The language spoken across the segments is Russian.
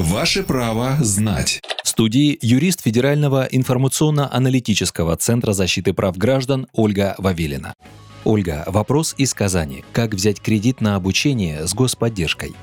Ваше право знать. В студии юрист Федерального информационно-аналитического центра защиты прав граждан Ольга Вавилина. Ольга, вопрос из Казани. Как взять кредит на обучение с господдержкой?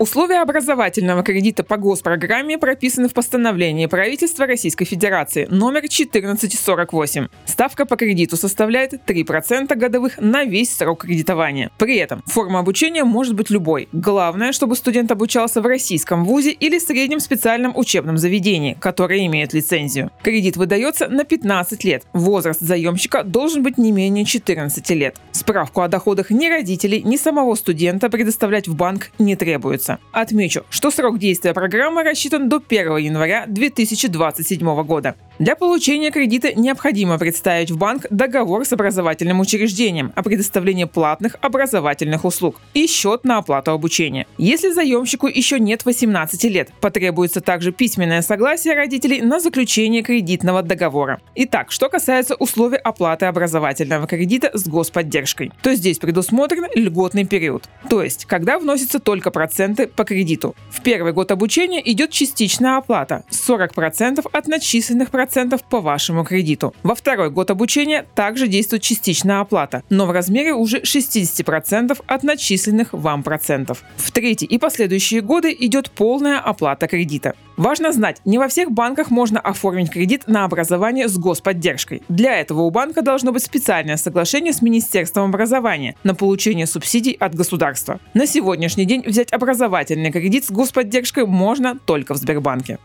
Условия образовательного кредита по госпрограмме прописаны в постановлении правительства Российской Федерации номер 1448. Ставка по кредиту составляет 3% годовых на весь срок кредитования. При этом форма обучения может быть любой. Главное, чтобы студент обучался в российском вузе или среднем специальном учебном заведении, которое имеет лицензию. Кредит выдается на 15 лет. Возраст заемщика должен быть не менее 14 лет. Справку о доходах ни родителей, ни самого студента предоставлять в банк не требуется месяца. Отмечу, что срок действия программы рассчитан до 1 января 2027 года. Для получения кредита необходимо представить в банк договор с образовательным учреждением о предоставлении платных образовательных услуг и счет на оплату обучения. Если заемщику еще нет 18 лет, потребуется также письменное согласие родителей на заключение кредитного договора. Итак, что касается условий оплаты образовательного кредита с господдержкой, то здесь предусмотрен льготный период. То есть, когда вносятся только проценты по кредиту. В первый год обучения идет частичная оплата – 40% от начисленных процентов процентов по вашему кредиту. Во второй год обучения также действует частичная оплата, но в размере уже 60% от начисленных вам процентов. В третий и последующие годы идет полная оплата кредита. Важно знать, не во всех банках можно оформить кредит на образование с господдержкой. Для этого у банка должно быть специальное соглашение с Министерством образования на получение субсидий от государства. На сегодняшний день взять образовательный кредит с господдержкой можно только в Сбербанке.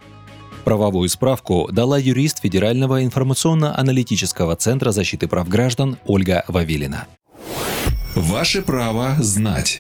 Правовую справку дала юрист Федерального информационно-аналитического центра защиты прав граждан Ольга Вавилина. Ваше право знать.